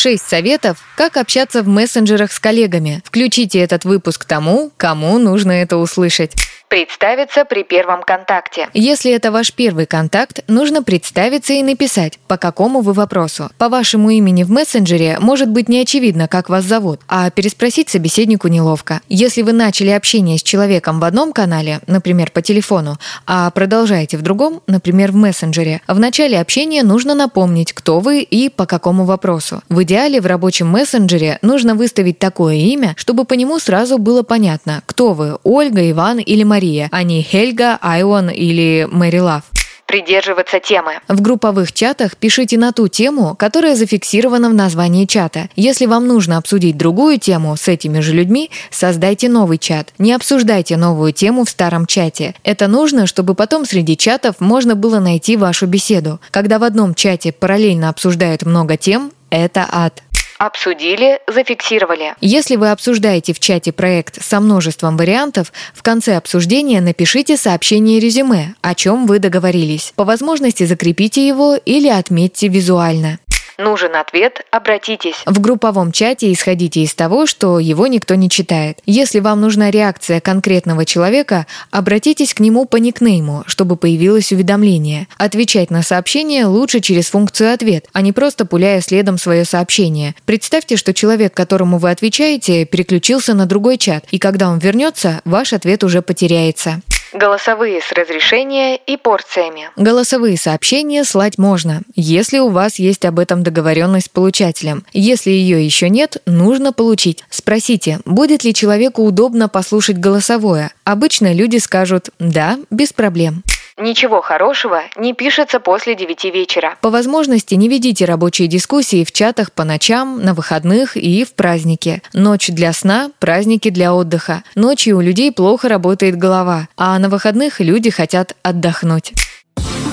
Шесть советов, как общаться в мессенджерах с коллегами. Включите этот выпуск тому, кому нужно это услышать. Представиться при первом контакте. Если это ваш первый контакт, нужно представиться и написать, по какому вы вопросу. По вашему имени в мессенджере может быть не очевидно, как вас зовут, а переспросить собеседнику неловко. Если вы начали общение с человеком в одном канале, например, по телефону, а продолжаете в другом, например, в мессенджере, в начале общения нужно напомнить, кто вы и по какому вопросу. В идеале в рабочем мессенджере нужно выставить такое имя, чтобы по нему сразу было понятно, кто вы – Ольга, Иван или Мария а не Хельга, Айон или Мэри Лав придерживаться темы. В групповых чатах пишите на ту тему, которая зафиксирована в названии чата. Если вам нужно обсудить другую тему с этими же людьми, создайте новый чат. Не обсуждайте новую тему в старом чате. Это нужно, чтобы потом среди чатов можно было найти вашу беседу. Когда в одном чате параллельно обсуждают много тем, это ад. Обсудили, зафиксировали. Если вы обсуждаете в чате проект со множеством вариантов, в конце обсуждения напишите сообщение резюме, о чем вы договорились. По возможности закрепите его или отметьте визуально. Нужен ответ, обратитесь. В групповом чате исходите из того, что его никто не читает. Если вам нужна реакция конкретного человека, обратитесь к нему по никнейму, чтобы появилось уведомление. Отвечать на сообщение лучше через функцию «Ответ», а не просто пуляя следом свое сообщение. Представьте, что человек, которому вы отвечаете, переключился на другой чат, и когда он вернется, ваш ответ уже потеряется. Голосовые с разрешения и порциями. Голосовые сообщения слать можно, если у вас есть об этом договоренность с получателем. Если ее еще нет, нужно получить. Спросите, будет ли человеку удобно послушать голосовое. Обычно люди скажут «да, без проблем». Ничего хорошего не пишется после 9 вечера. По возможности не ведите рабочие дискуссии в чатах по ночам, на выходных и в праздники. Ночь для сна, праздники для отдыха. Ночью у людей плохо работает голова, а на выходных люди хотят отдохнуть.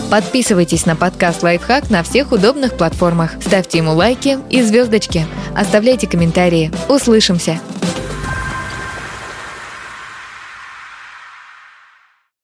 Подписывайтесь на подкаст «Лайфхак» на всех удобных платформах. Ставьте ему лайки и звездочки. Оставляйте комментарии. Услышимся!